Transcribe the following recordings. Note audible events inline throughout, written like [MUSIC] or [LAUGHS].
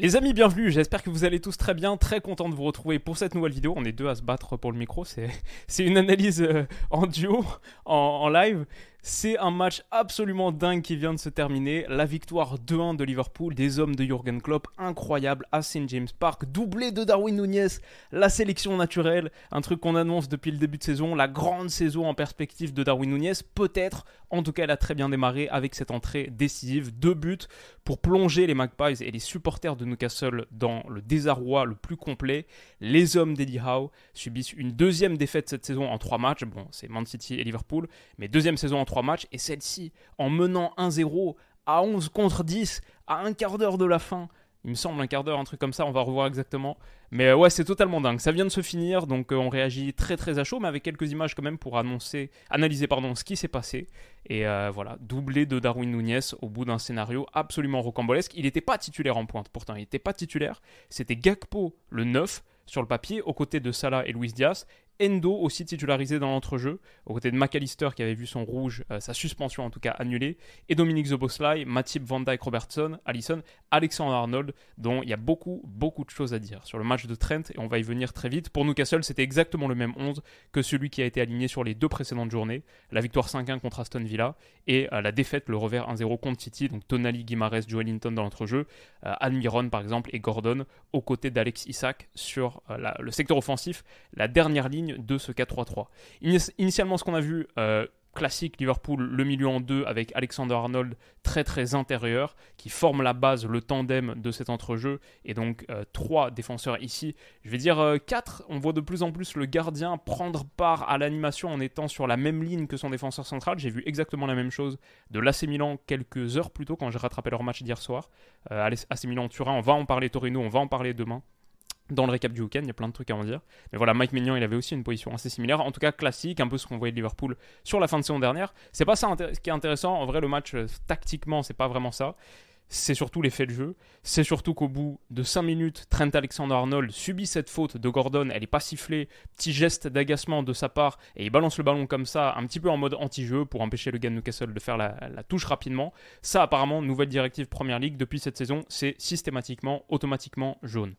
Les amis, bienvenue, j'espère que vous allez tous très bien, très content de vous retrouver pour cette nouvelle vidéo. On est deux à se battre pour le micro, c'est [LAUGHS] une analyse euh, en duo, en live. C'est un match absolument dingue qui vient de se terminer. La victoire 2-1 de Liverpool, des hommes de Jürgen Klopp, incroyable à St. James Park, doublé de Darwin Nunez, la sélection naturelle, un truc qu'on annonce depuis le début de saison, la grande saison en perspective de Darwin Nunez, peut-être, en tout cas elle a très bien démarré avec cette entrée décisive, deux buts pour plonger les Magpies et les supporters de Newcastle dans le désarroi le plus complet. Les hommes d'Eddie Howe subissent une deuxième défaite cette saison en trois matchs, bon c'est Man City et Liverpool, mais deuxième saison en trois matchs, et celle-ci, en menant 1-0 à 11 contre 10, à un quart d'heure de la fin, il me semble un quart d'heure, un truc comme ça, on va revoir exactement. Mais euh, ouais, c'est totalement dingue. Ça vient de se finir, donc euh, on réagit très très à chaud, mais avec quelques images quand même pour annoncer, analyser pardon, ce qui s'est passé. Et euh, voilà, doublé de Darwin Nunez au bout d'un scénario absolument rocambolesque. Il n'était pas titulaire en pointe, pourtant, il n'était pas titulaire. C'était Gakpo, le 9, sur le papier, aux côtés de Salah et Luis Diaz. Endo aussi titularisé dans l'entrejeu, aux côtés de McAllister qui avait vu son rouge, euh, sa suspension en tout cas annulée, et Dominique Zoboslai, Matip Van Dyke Robertson, Allison, Alexander Arnold, dont il y a beaucoup, beaucoup de choses à dire sur le match de Trent, et on va y venir très vite. Pour Newcastle, c'était exactement le même 11 que celui qui a été aligné sur les deux précédentes journées, la victoire 5-1 contre Aston Villa, et euh, la défaite, le revers 1-0 contre City, donc Tonali, Guimares, Joe Linton dans l'entrejeu, euh, Almiron par exemple, et Gordon, aux côtés d'Alex Isaac sur la, le secteur offensif, la dernière ligne de ce 4-3-3. Initialement, ce qu'on a vu, euh, classique Liverpool, le milieu en deux avec Alexander Arnold très très intérieur, qui forme la base, le tandem de cet entrejeu, et donc euh, trois défenseurs ici. Je vais dire euh, quatre, on voit de plus en plus le gardien prendre part à l'animation en étant sur la même ligne que son défenseur central. J'ai vu exactement la même chose de l'AC Milan quelques heures plus tôt quand j'ai rattrapé leur match d'hier soir. AC Milan-Turin, on va en parler Torino, on va en parler demain dans le récap du week-end, il y a plein de trucs à en dire. Mais voilà, Mike Mignon, il avait aussi une position assez similaire, en tout cas classique, un peu ce qu'on voyait de Liverpool sur la fin de saison dernière. C'est pas ça qui est intéressant, en vrai, le match, euh, tactiquement, c'est pas vraiment ça. C'est surtout l'effet de jeu. C'est surtout qu'au bout de 5 minutes, Trent Alexander-Arnold subit cette faute de Gordon. Elle est pas sifflée. Petit geste d'agacement de sa part. Et il balance le ballon comme ça, un petit peu en mode anti-jeu pour empêcher le gars de Newcastle de faire la, la touche rapidement. Ça, apparemment, nouvelle directive Première Ligue depuis cette saison, c'est systématiquement, automatiquement jaune.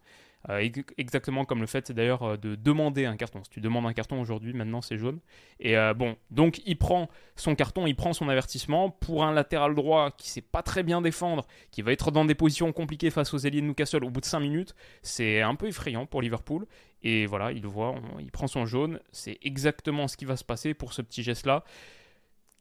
Euh, exactement comme le fait d'ailleurs euh, de demander un carton. Si tu demandes un carton aujourd'hui, maintenant c'est jaune. Et euh, bon, donc il prend son carton, il prend son avertissement pour un latéral droit qui sait pas très bien défendre, qui va être dans des positions compliquées face aux ailiers de Newcastle au bout de 5 minutes. C'est un peu effrayant pour Liverpool. Et voilà, il voit, il prend son jaune. C'est exactement ce qui va se passer pour ce petit geste-là.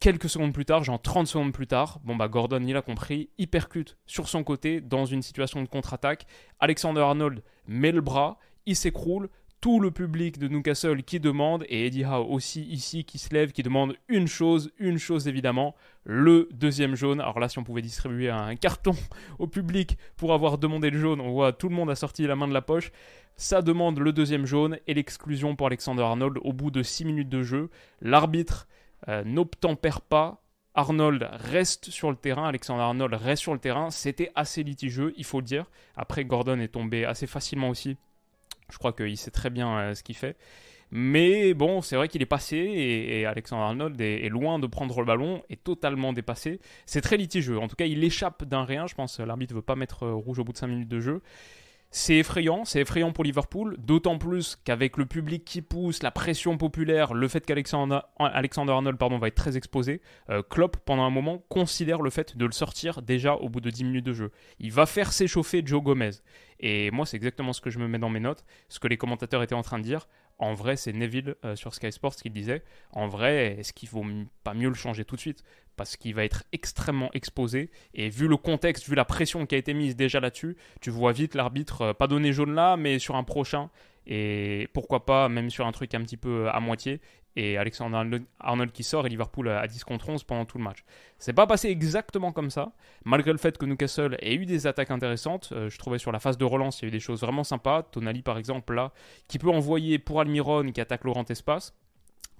Quelques secondes plus tard, genre 30 secondes plus tard, bon bah Gordon il a compris, il percute sur son côté dans une situation de contre-attaque. Alexander Arnold met le bras, il s'écroule, tout le public de Newcastle qui demande, et Eddie Howe aussi ici qui se lève, qui demande une chose, une chose évidemment, le deuxième jaune. Alors là, si on pouvait distribuer un carton [LAUGHS] au public pour avoir demandé le jaune, on voit tout le monde a sorti la main de la poche. Ça demande le deuxième jaune et l'exclusion pour Alexander Arnold au bout de 6 minutes de jeu. L'arbitre euh, n'obtempère pas. Arnold reste sur le terrain, Alexander Arnold reste sur le terrain. C'était assez litigieux, il faut le dire. Après, Gordon est tombé assez facilement aussi. Je crois qu'il sait très bien euh, ce qu'il fait. Mais bon, c'est vrai qu'il est passé et, Alexander Arnold est, loin de prendre le ballon, est totalement dépassé. C'est très litigieux. En tout cas, il échappe d'un rien. Je pense l'arbitre ne veut pas mettre euh, rouge au bout de 5 minutes de jeu. C'est effrayant, c'est effrayant pour Liverpool, d'autant plus qu'avec le public qui pousse, la pression populaire, le fait qu'Alexander Arnold pardon, va être très exposé, euh, Klopp, pendant un moment, considère le fait de le sortir déjà au bout de 10 minutes de jeu. Il va faire s'échauffer Joe Gomez. Et moi, c'est exactement ce que je me mets dans mes notes, ce que les commentateurs étaient en train de dire. En vrai, c'est Neville euh, sur Sky Sports qui disait. En vrai, est-ce qu'il vaut pas mieux le changer tout de suite? Parce qu'il va être extrêmement exposé. Et vu le contexte, vu la pression qui a été mise déjà là-dessus, tu vois vite l'arbitre euh, pas donner jaune là, mais sur un prochain. Et pourquoi pas même sur un truc un petit peu euh, à moitié. Et Alexander Arnold qui sort et Liverpool à 10 contre 11 pendant tout le match. C'est pas passé exactement comme ça, malgré le fait que Newcastle ait eu des attaques intéressantes. Euh, je trouvais sur la phase de relance, il y a eu des choses vraiment sympas. Tonali, par exemple, là, qui peut envoyer pour Almiron qui attaque Laurent Espace.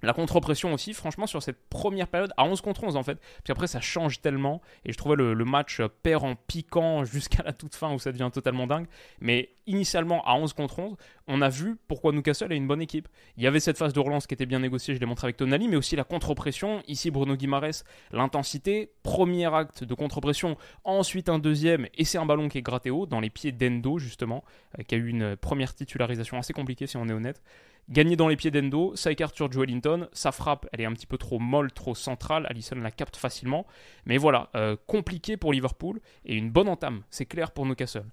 La contre-pression aussi, franchement, sur cette première période, à 11 contre 11 en fait, puis après ça change tellement, et je trouvais le, match perd en piquant [LAUGHS] jusqu'à la toute fin où ça devient totalement dingue, mais initialement à 11 contre 11, on a vu pourquoi Newcastle est une bonne équipe. Il y avait cette phase de relance qui était bien négociée, je l'ai montré avec Tonali, mais aussi la contre-pression, ici Bruno Guimaraes, l'intensité, premier acte de contre-pression, ensuite un deuxième, et c'est un ballon qui est gratté haut, dans les pieds d'Endo justement, euh, qui a eu une première titularisation assez compliquée si on est honnête. Gagné dans les pieds d'Endo, ça sur Joelinton. Sa frappe, elle est un petit peu trop molle, trop centrale. Allison la capte facilement. Mais voilà, euh, compliqué pour Liverpool et une bonne entame, c'est clair pour Newcastle.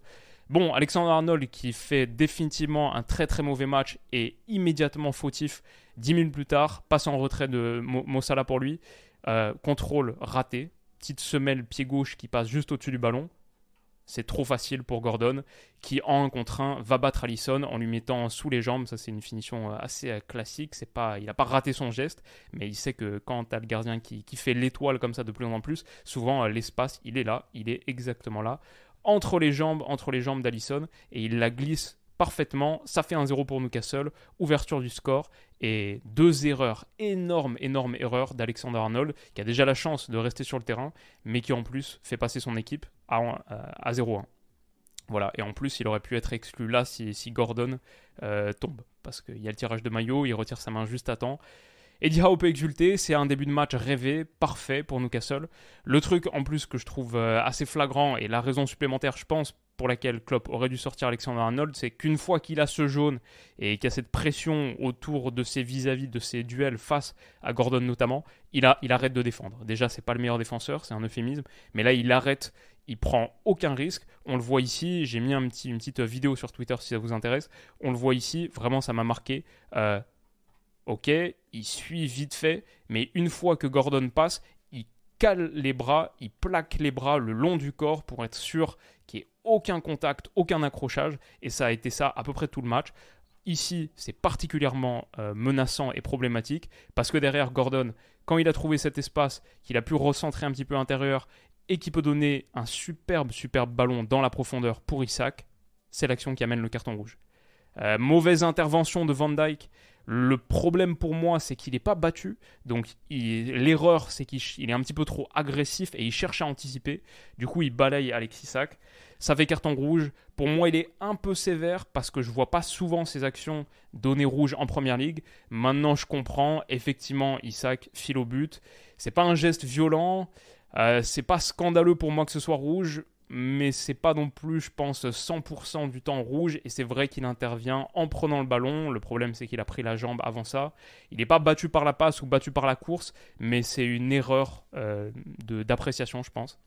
Bon, Alexander Arnold qui fait définitivement un très très mauvais match et immédiatement fautif 10 minutes plus tard, passe en retrait de Mossala pour lui. Euh, contrôle raté, petite semelle pied gauche qui passe juste au-dessus du ballon. C'est trop facile pour Gordon, qui en un contre un va battre Allison en lui mettant sous les jambes. Ça, c'est une finition euh, assez euh, classique. C'est pas, il n'a pas raté son geste, mais il sait que quand tu as le gardien qui, fait l'étoile comme ça de plus en plus, souvent euh, l'espace, il est là, il est exactement là, entre les jambes, entre les jambes d'Allison, et il la glisse parfaitement. Ça fait un 0 pour Newcastle. Ouverture du score. Et deux erreurs, énormes, énormes erreurs d'Alexander Arnold, qui a déjà la chance de rester sur le terrain, mais qui en plus fait passer son équipe à, à 0-1. Voilà, et en plus, il aurait pu être exclu là si, Gordon euh, tombe. Parce qu'il y a le tirage de maillot, il retire sa main juste à temps. Eddie Howe peut exulter, c'est un début de match rêvé, parfait pour Newcastle. Le truc en plus que je trouve euh, assez flagrant, et la raison supplémentaire, je pense, pour laquelle Klopp aurait dû sortir Alexander Arnold, c'est qu'une fois qu'il a ce jaune et qu'il y a cette pression autour de ses vis-à-vis de ses duels face à Gordon notamment, il, a, il arrête de défendre. Déjà, c'est pas le meilleur défenseur, c'est un euphémisme, mais là, il arrête, il prend aucun risque. On le voit ici, j'ai mis une petite vidéo sur Twitter si ça vous intéresse. On le voit ici, vraiment, ça m'a marqué. Euh, ok, il suit vite fait, mais une fois que Gordon passe, il cale les bras, il plaque les bras le long du corps pour être sûr qu'il n'y ait aucun contact, aucun accrochage, et ça a été ça à peu près tout le match. Ici, c'est particulièrement euh, menaçant et problématique parce que derrière Gordon, quand il a trouvé cet espace, qu'il a pu recentrer un petit peu l'intérieur et qui peut donner un superbe, superbe ballon dans la profondeur pour Isaac, c'est l'action qui amène le carton rouge. Euh, mauvaise intervention de Van Dyke le problème pour moi, c'est qu'il n'est pas battu. Donc l'erreur, c'est qu'il est un petit peu trop agressif et il cherche à anticiper. Du coup, il balaye Alexis Sack. Ça fait carton rouge. Pour moi, il est un peu sévère parce que je vois pas souvent ses actions donner rouge en première ligue. Maintenant, je comprends. Effectivement, Isaac file au but. C'est pas un geste violent. Euh, c'est pas scandaleux pour moi que ce soit rouge mais c'est pas non plus, je pense, 100% du temps rouge. Et c'est vrai qu'il intervient en prenant le ballon. Le problème, c'est qu'il a pris la jambe avant ça. Il n'est pas battu par la passe ou battu par la course, mais c'est une erreur euh, d'appréciation, je pense,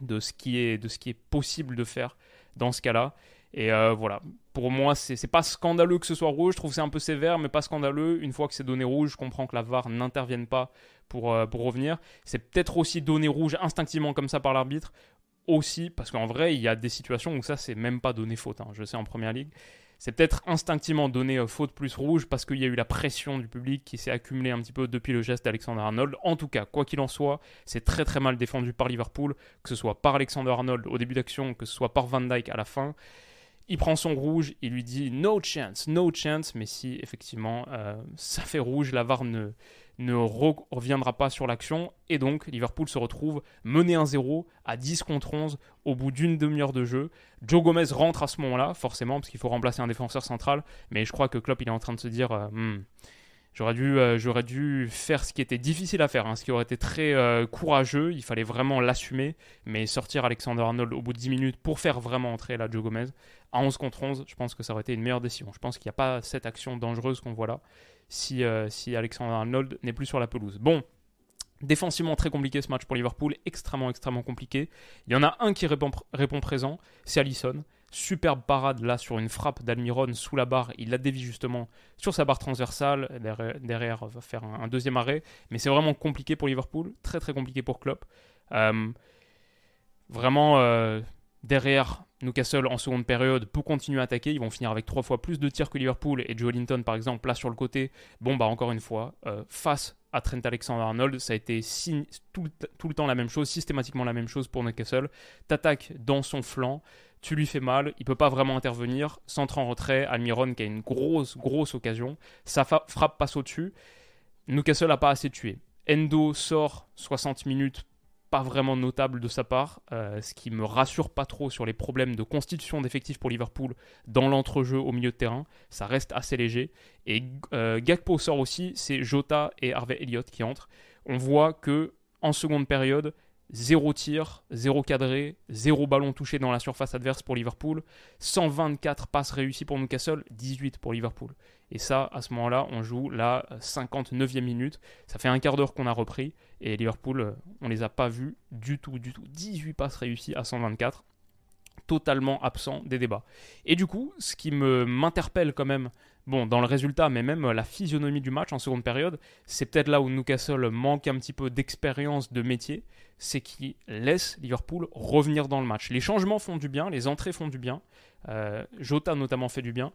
de ce, qui est, de ce est possible de faire dans ce cas-là. Et euh, voilà, pour moi, c'est pas scandaleux que ce soit rouge. Je trouve c'est un peu sévère, mais pas scandaleux. Une fois que c'est donné rouge, je comprends que la VAR n'intervienne pas pour, euh, pour revenir. C'est peut-être aussi donné rouge instinctivement comme ça par l'arbitre aussi, parce qu'en vrai, il y a des situations où ça, c'est même pas donné faute. Hein, je sais en première ligue. C'est peut-être instinctivement donné euh, faute plus rouge parce qu'il y a eu la pression du public qui s'est accumulée un petit peu depuis le geste d'Alexander Arnold. En tout cas, quoi qu'il en soit, c'est très très mal défendu par Liverpool, que ce soit par Alexander Arnold au début d'action, que ce soit par Van Dyke à la fin. Il prend son rouge, il lui dit no chance, no chance, mais si effectivement euh, ça fait rouge, la VAR ne, reviendra pas sur l'action. Et donc Liverpool se retrouve mené 1-0 à 10 contre 11 au bout d'une demi-heure de jeu. Joe Gomez rentre à ce moment-là, forcément, parce qu'il faut remplacer un défenseur central, mais je crois que Klopp il est en train de se dire euh, hmm, J'aurais dû, euh, j'aurais dû faire ce qui était difficile à faire, hein, ce qui aurait été très euh, courageux. Il fallait vraiment l'assumer, mais sortir Alexander Arnold au bout de 10 minutes pour faire vraiment entrer la Joe Gomez à 11 contre 11, je pense que ça aurait été une meilleure décision. Je pense qu'il n'y a pas cette action dangereuse qu'on voit là si, euh, si Alexander Arnold n'est plus sur la pelouse. Bon, Défensivement très compliqué ce match pour Liverpool, extrêmement extrêmement compliqué. Il y en a un qui répond, répond présent, c'est Allison. Superbe parade là sur une frappe d'Almiron sous la barre. Il la dévie justement sur sa barre transversale. Derrière, va faire un, deuxième arrêt. Mais c'est vraiment compliqué pour Liverpool. Très très compliqué pour Klopp. Euh, vraiment, euh, derrière, Newcastle en seconde période peut continuer à attaquer. Ils vont finir avec trois fois plus de tirs que Liverpool et Joe Linton par exemple là sur le côté. Bon bah encore une fois euh, face à Trent Alexander-Arnold, ça a été tout, le, temps la même chose, systématiquement la même chose pour Newcastle. T'attaques dans son flanc, tu lui fais mal, il peut pas vraiment intervenir, centre en retrait, Almiron qui a une grosse grosse occasion, sa frappe passe au-dessus. Newcastle n'a pas assez tué. Endo sort 60 minutes pas vraiment notable de sa part, euh, ce qui me rassure pas trop sur les problèmes de constitution d'effectifs pour Liverpool dans l'entrejeu au milieu de terrain. Ça reste assez léger. Et euh, Gakpo sort aussi, c'est Jota et Harvey Elliott qui entrent. On voit que en seconde période, Zéro tir, zéro cadré, zéro ballon touché dans la surface adverse pour Liverpool, 124 passes réussies pour Newcastle, 18 pour Liverpool. Et ça, à ce moment-là, on joue la 59e minute. Ça fait un quart d'heure qu'on a repris. Et Liverpool, euh, on les a pas vus du tout, du tout. 18 passes réussies à 124. Totalement absent des débats. Et du coup, ce qui me m'interpelle quand même bon, dans le résultat, mais même la physionomie du match en seconde période, c'est peut-être là où Newcastle manque un petit peu d'expérience de métier, c'est qu'il laisse Liverpool revenir dans le match. Les changements font du bien, les entrées font du bien, euh, Jota notamment fait du bien,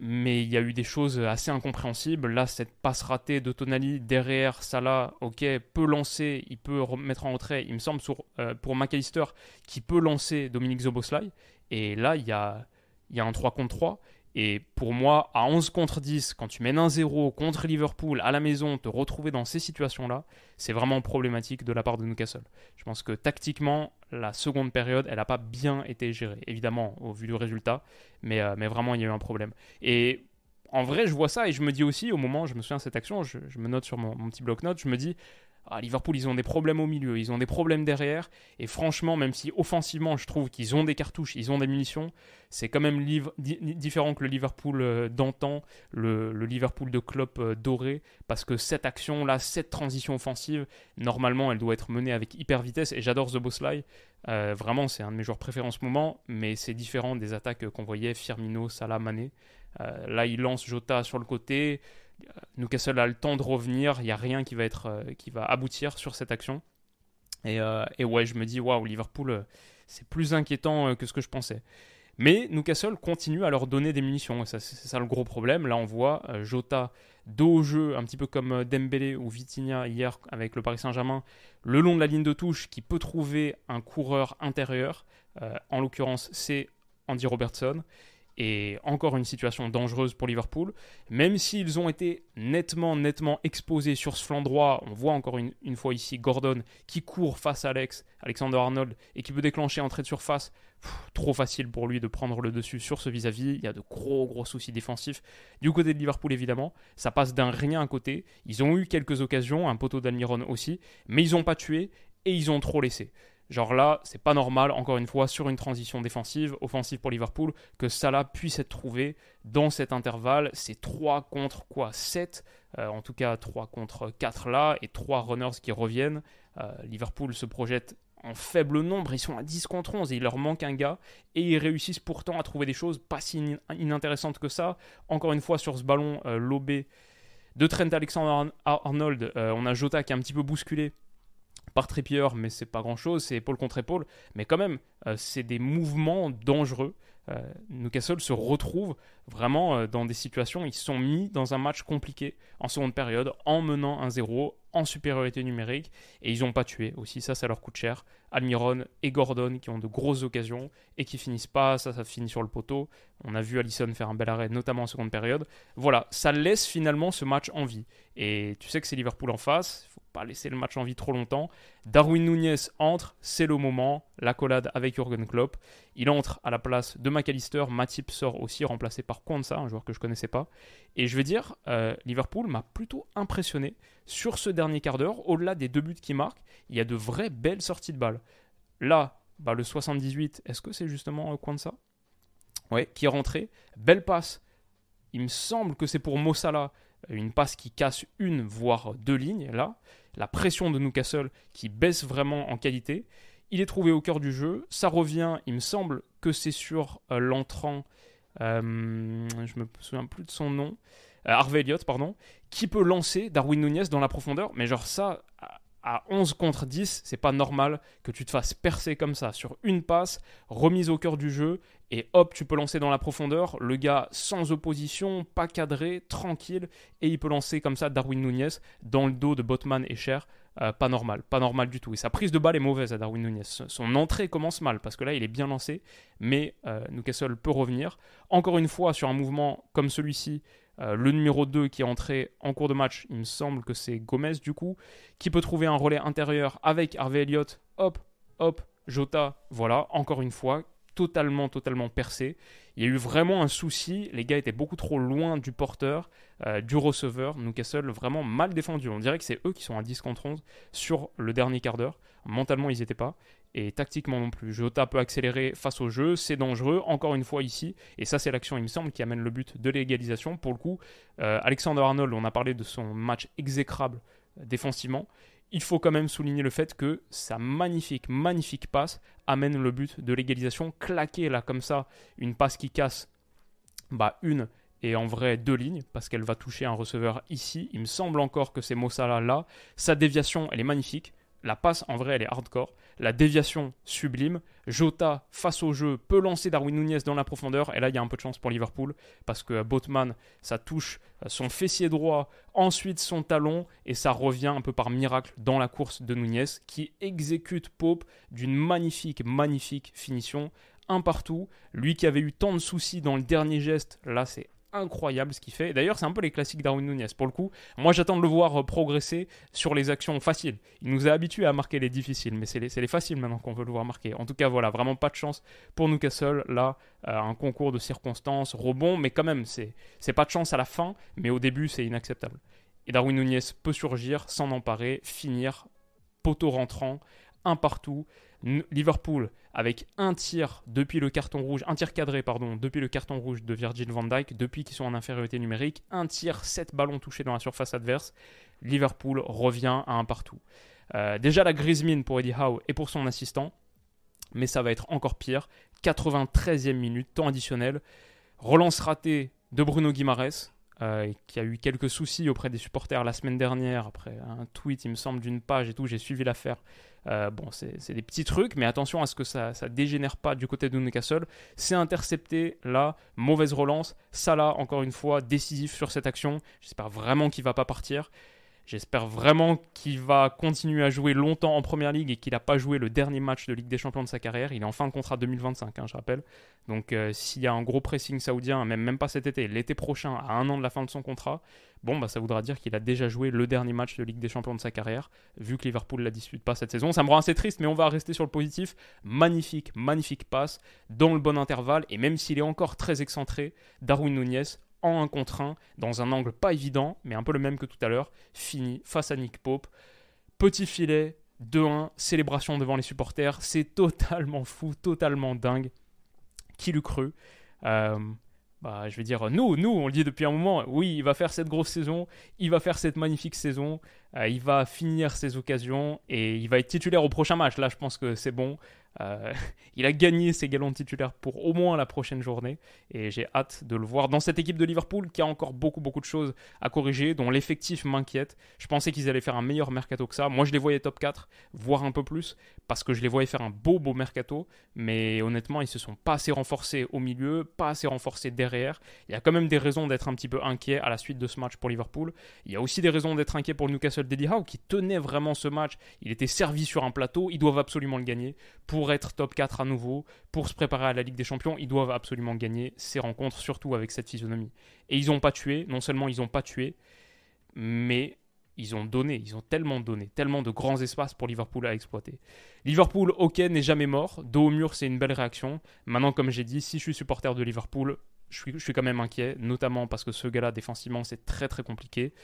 mais il y a eu des choses assez incompréhensibles. Là, cette passe ratée de Tonali derrière Salah, ok, peut lancer, il peut remettre en retrait, il me semble, euh, pour McAllister, qui peut lancer Dominique Zoboslai, et là, il y a, il y a un 3 contre 3. Et pour moi, à 11 contre 10, quand tu mènes un 0 contre Liverpool à la maison, te retrouver dans ces situations-là, c'est vraiment problématique de la part de Newcastle. Je pense que tactiquement, la seconde période, elle n'a pas bien été gérée, évidemment, au vu du résultat, mais, euh, mais vraiment, il y a eu un problème. Et en vrai, je vois ça et je me dis aussi, au moment, je me souviens de cette action, je, me note sur mon, mon petit bloc-notes, je me dis, à ah, Liverpool, ils ont des problèmes au milieu, ils ont des problèmes derrière. Et franchement, même si offensivement, je trouve qu'ils ont des cartouches, ils ont des munitions, c'est quand même différent que le Liverpool euh, d'antan, le, Liverpool de Klopp euh, doré. Parce que cette action-là, cette transition offensive, normalement, elle doit être menée avec hyper vitesse. Et j'adore The Bosley. Euh, vraiment, c'est un de mes joueurs préférés en ce moment. Mais c'est différent des attaques qu'on voyait Firmino, Salah, Mané. là, il lance Jota sur le côté. Newcastle a le temps de revenir, il n'y a rien qui va, être, euh, qui va aboutir sur cette action. Et, euh, ouais, je me dis, waouh, Liverpool, euh, c'est plus inquiétant que ce que je pensais. Mais Newcastle continue à leur donner des munitions, c'est ça le gros problème. Là, on voit Jota dos au jeu, un petit peu comme Dembélé ou Vitinha hier avec le Paris Saint-Germain, le long de la ligne de touche, qui peut trouver un coureur intérieur. en l'occurrence, c'est Andy Robertson et encore une situation dangereuse pour Liverpool. Même s'ils ont été nettement, nettement exposés sur ce flanc droit, on voit encore une, fois ici Gordon qui court face à Alex, Alexander Arnold, et qui peut déclencher entrée de surface. trop facile pour lui de prendre le dessus sur ce vis-à-vis. Il y a de gros, gros soucis défensifs. Du côté de Liverpool, évidemment, ça passe d'un rien à côté. Ils ont eu quelques occasions, un poteau d'Almiron aussi, mais ils n'ont pas tué et ils ont trop laissé. Genre là, c'est pas normal, encore une fois, sur une transition défensive, offensive pour Liverpool, que Salah puisse être trouvé dans cet intervalle. C'est 3 contre quoi? 7 euh, En tout cas, 3 contre 4 là, et 3 runners qui reviennent. Euh, Liverpool se projette en faible nombre, ils sont à 10 contre 11 et il leur manque un gars, et ils réussissent pourtant à trouver des choses pas si inintéressantes que ça. Encore une fois, sur ce ballon euh, lobé de Trent Alexander-Arnold, on a Jota qui est un petit peu bousculé par Trippier, mais c'est pas grand chose, c'est épaule contre épaule, mais quand même, euh, c'est des mouvements dangereux. Euh, Newcastle se retrouve vraiment euh, dans des situations, ils sont mis dans un match compliqué en seconde période, en menant un 0 en supériorité numérique, et ils n'ont pas tué aussi, ça, ça leur coûte cher. Almiron et Gordon qui ont de grosses occasions et qui finissent pas, ça, ça finit sur le poteau. On a vu Allison faire un bel arrêt, notamment en seconde période. Voilà, ça laisse finalement ce match en vie. Et tu sais que c'est Liverpool en face, pas laisser le match en vie trop longtemps. Darwin Nunez entre, c'est le moment, l'accolade avec Jurgen Klopp. Il entre à la place de McAllister, Matip sort aussi remplacé par Kwanza, un joueur que je connaissais pas. Et je vais dire, euh, Liverpool m'a plutôt impressionné sur ce dernier quart d'heure, au-delà des deux buts qu'il marque, il y a de vraies belles sorties de balles. Là, bah, le 78, est-ce que c'est justement euh, Kwanza Ouais, qui est rentré, belle passe. Il me semble que c'est pour Mossala, une passe qui casse une voire deux lignes là la pression de Newcastle qui baisse vraiment en qualité. Il est trouvé au cœur du jeu. Ça revient, il me semble que c'est sur euh, l'entrant, euh, je me souviens plus de son nom, euh, Harvey Elliott, pardon, qui peut lancer Darwin Nunez dans la profondeur? Mais genre ça, à 11 contre 10, c'est pas normal que tu te fasses percer comme ça sur une passe, remise au cœur du jeu, et hop, tu peux lancer dans la profondeur. Le gars sans opposition, pas cadré, tranquille, et il peut lancer comme ça Darwin Nunez dans le dos de Botman et Cher. Euh, pas normal, pas normal du tout. Et sa prise de balle est mauvaise à Darwin Nunez. Son entrée commence mal parce que là il est bien lancé, mais euh, Newcastle peut revenir. Encore une fois, sur un mouvement comme celui-ci, euh, le numéro 2 qui est entré en cours de match, il me semble que c'est Gomez du coup, qui peut trouver un relais intérieur avec Harvey Elliott. Hop, hop, Jota, voilà, encore une fois, totalement, totalement percé. Il y a eu vraiment un souci. Les gars étaient beaucoup trop loin du porteur, euh, du receveur. Newcastle vraiment mal défendu. On dirait que c'est eux qui sont à 10 contre 11 sur le dernier quart d'heure. Mentalement, ils n'étaient pas. Et tactiquement non plus. Jota peut accélérer face au jeu. C'est dangereux. Encore une fois ici. Et ça, c'est l'action, il me semble, qui amène le but de l'égalisation. Pour le coup, euh, Alexander Arnold, on a parlé de son match exécrable euh, défensivement il faut quand même souligner le fait que sa magnifique, magnifique passe amène le but de l'égalisation. Claquer là comme ça, une passe qui casse bah, une et en vrai deux lignes parce qu'elle va toucher un receveur ici. Il me semble encore que c'est Mossala là. Sa déviation, elle est magnifique. La passe, en vrai, elle est hardcore. La déviation, sublime. Jota, face au jeu, peut lancer Darwin Nunez dans la profondeur. Et là, il y a un peu de chance pour Liverpool. Parce que Botman, ça touche son fessier droit, ensuite son talon. Et ça revient un peu par miracle dans la course de Nunez, qui exécute Pope d'une magnifique, magnifique finition. Un partout. Lui qui avait eu tant de soucis dans le dernier geste, là, c'est incroyable ce qu'il fait. D'ailleurs, c'est un peu les classiques Darwin Nunez. Pour le coup, moi j'attends de le voir euh, progresser sur les actions faciles. Il nous a habitués à marquer les difficiles, mais c'est les, faciles maintenant qu'on veut le voir marquer. En tout cas, voilà, vraiment pas de chance pour Newcastle. Là, euh, un concours de circonstances, rebond, mais quand même, c'est pas de chance à la fin, mais au début, c'est inacceptable. Et Darwin Nunez peut surgir, s'en emparer, finir, poteau rentrant, un partout. Liverpool avec un tir depuis le carton rouge, un tir cadré depuis le carton rouge de Virgil van Dijk, depuis qu'ils sont en infériorité numérique, un tir, 7 ballons touchés dans la surface adverse. Liverpool revient à un partout. Euh, déjà la grise mine pour Eddie Howe et pour son assistant, mais ça va être encore pire. 93e minute, temps additionnel. Relance ratée de Bruno Guimares, euh, qui a eu quelques soucis auprès des supporters la semaine dernière, après un tweet, il me semble, d'une page et tout, j'ai suivi l'affaire. Euh, bon, c'est des petits trucs, mais attention à ce que ça, ça dégénère pas du côté de Newcastle. C'est intercepté, là, mauvaise relance. Salah, encore une fois, décisif sur cette action. J'espère vraiment qu'il va pas partir. J'espère vraiment qu'il va continuer à jouer longtemps en Première Ligue et qu'il n'a pas joué le dernier match de Ligue des Champions de sa carrière. Il est en fin de contrat 2025, hein, je rappelle. Donc euh, s'il y a un gros pressing saoudien, même, même pas cet été, l'été prochain, à un an de la fin de son contrat, bon, bah, ça voudra dire qu'il a déjà joué le dernier match de Ligue des Champions de sa carrière, vu que Liverpool ne la dispute pas cette saison. Ça me rend assez triste, mais on va rester sur le positif. Magnifique, magnifique passe, dans le bon intervalle, et même s'il est encore très excentré, Darwin Nunez en 1 contre 1, dans un angle pas évident, mais un peu le même que tout à l'heure, fini face à Nick Pope. Petit filet, 2-1, célébration devant les supporters, c'est [LAUGHS] totalement fou, totalement dingue. Qui l'eût cru? Euh, bah, je vais dire, nous, nous, on le dit depuis un moment, oui, il va faire cette grosse saison, il va faire cette magnifique saison, euh, il va finir ses occasions et il va être titulaire au prochain match. Là, je pense que c'est bon. Euh, [LAUGHS] il a gagné ses galons de titulaire pour au moins la prochaine journée et j'ai hâte de le voir dans cette équipe de Liverpool qui a encore beaucoup beaucoup de choses à corriger, dont l'effectif m'inquiète. Je pensais qu'ils allaient faire un meilleur mercato que ça. Moi je les voyais top 4, voire un peu plus, parce que je les voyais faire un beau beau mercato, mais honnêtement ils se sont pas assez renforcés au milieu, pas assez renforcés derrière. Il y a quand même des raisons d'être un petit peu inquiet à la suite de ce match pour Liverpool. Il y a aussi des raisons d'être inquiet pour le Newcastle d'Eddie Howe qui tenait vraiment ce match. Il était servi sur un plateau, ils doivent absolument le gagner pour pour être top 4 à nouveau, pour se préparer à la Ligue des Champions, ils doivent absolument gagner ces rencontres, surtout avec cette physionomie. Et ils n'ont pas tué, non seulement ils n'ont pas tué, mais ils ont donné, ils ont tellement donné, tellement de grands espaces pour Liverpool à exploiter. Liverpool, ok, n'est jamais mort, dos au mur, c'est une belle réaction. Maintenant, comme j'ai dit, si je suis supporter de Liverpool, je suis, je suis quand même inquiet, notamment parce que ce gars-là, défensivement, c'est très très compliqué.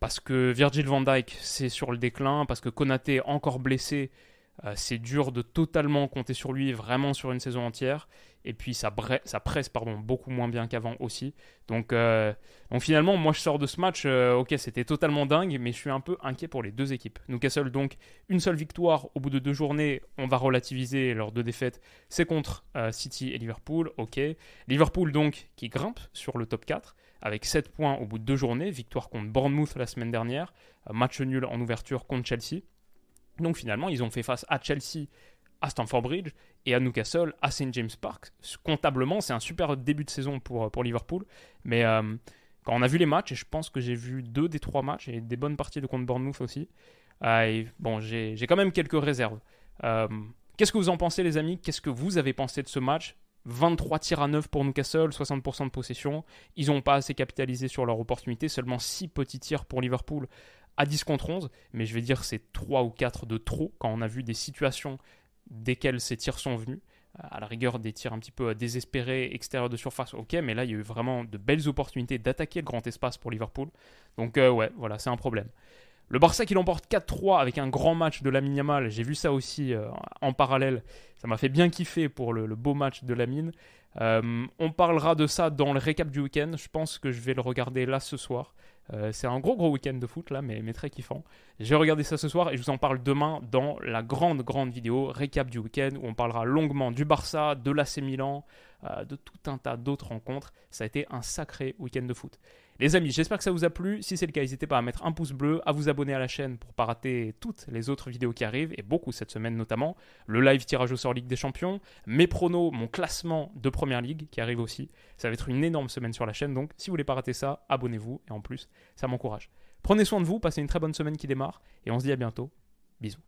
Parce que Virgil van Dijk, c'est sur le déclin, parce que Konaté, encore blessé, euh, c'est dur de totalement compter sur lui vraiment sur une saison entière. Et puis ça, presse pardon, beaucoup moins bien qu'avant aussi. Donc, euh, donc, finalement, moi je sors de ce match, euh, ok c'était totalement dingue, mais je suis un peu inquiet pour les deux équipes. Newcastle donc une seule victoire au bout de deux journées, on va relativiser leurs deux défaites, c'est contre City et Liverpool, ok. Liverpool donc qui grimpe sur le top 4 avec 7 points au bout de deux journées, victoire contre Bournemouth la semaine dernière, match nul en ouverture contre Chelsea. Donc finalement, ils ont fait face à Chelsea, à Stamford Bridge et à Newcastle, à St James Park. Comptablement, c'est un super début de saison pour, pour Liverpool. Mais euh, quand on a vu les matchs, et je pense que j'ai vu deux des trois matchs et des bonnes parties de contre Bournemouth aussi, euh, bon, j'ai quand même quelques réserves. Euh, qu'est-ce que vous en pensez, les amis? Qu'est-ce que vous avez pensé de ce match? 23 tirs à 9 pour Newcastle, 60% de possession. Ils n'ont pas assez capitalisé sur leur opportunité, seulement 6 petits tirs pour Liverpool à 10 contre 11. Mais je vais dire c'est 3 ou 4 de trop quand on a vu des situations desquelles ces tirs sont venus. À la rigueur, des tirs un petit peu désespérés, extérieurs de surface, ok, mais là il y a eu vraiment de belles opportunités d'attaquer le grand espace pour Liverpool. Donc, euh, ouais, voilà, c'est un problème. Le Barça qui l'emporte 4-3 avec un grand match de Lamine Yamal, j'ai vu ça aussi euh, en parallèle, ça m'a fait bien kiffer pour le, beau match de Lamine. Euh, on parlera de ça dans le récap du week-end, je pense que je vais le regarder là ce soir. Euh, c'est un gros gros week-end de foot là, mais, mais très kiffant. J'ai regardé ça ce soir et je vous en parle demain dans la grande grande vidéo récap du week-end où on parlera longuement du Barça, de l'AC Milan, de tout un tas d'autres rencontres. Ça a été un sacré week-end de foot. Les amis, j'espère que ça vous a plu. Si c'est le cas, n'hésitez pas à mettre un pouce bleu, à vous abonner à la chaîne pour ne pas rater toutes les autres vidéos qui arrivent, et beaucoup cette semaine notamment. Le live tirage au sort Ligue des Champions, mes pronos, mon classement de Première Ligue qui arrive aussi. Ça va être une énorme semaine sur la chaîne, donc si vous voulez pas rater ça, abonnez-vous, et en plus, ça m'encourage. Prenez soin de vous, passez une très bonne semaine qui démarre, et on se dit à bientôt. Bisous.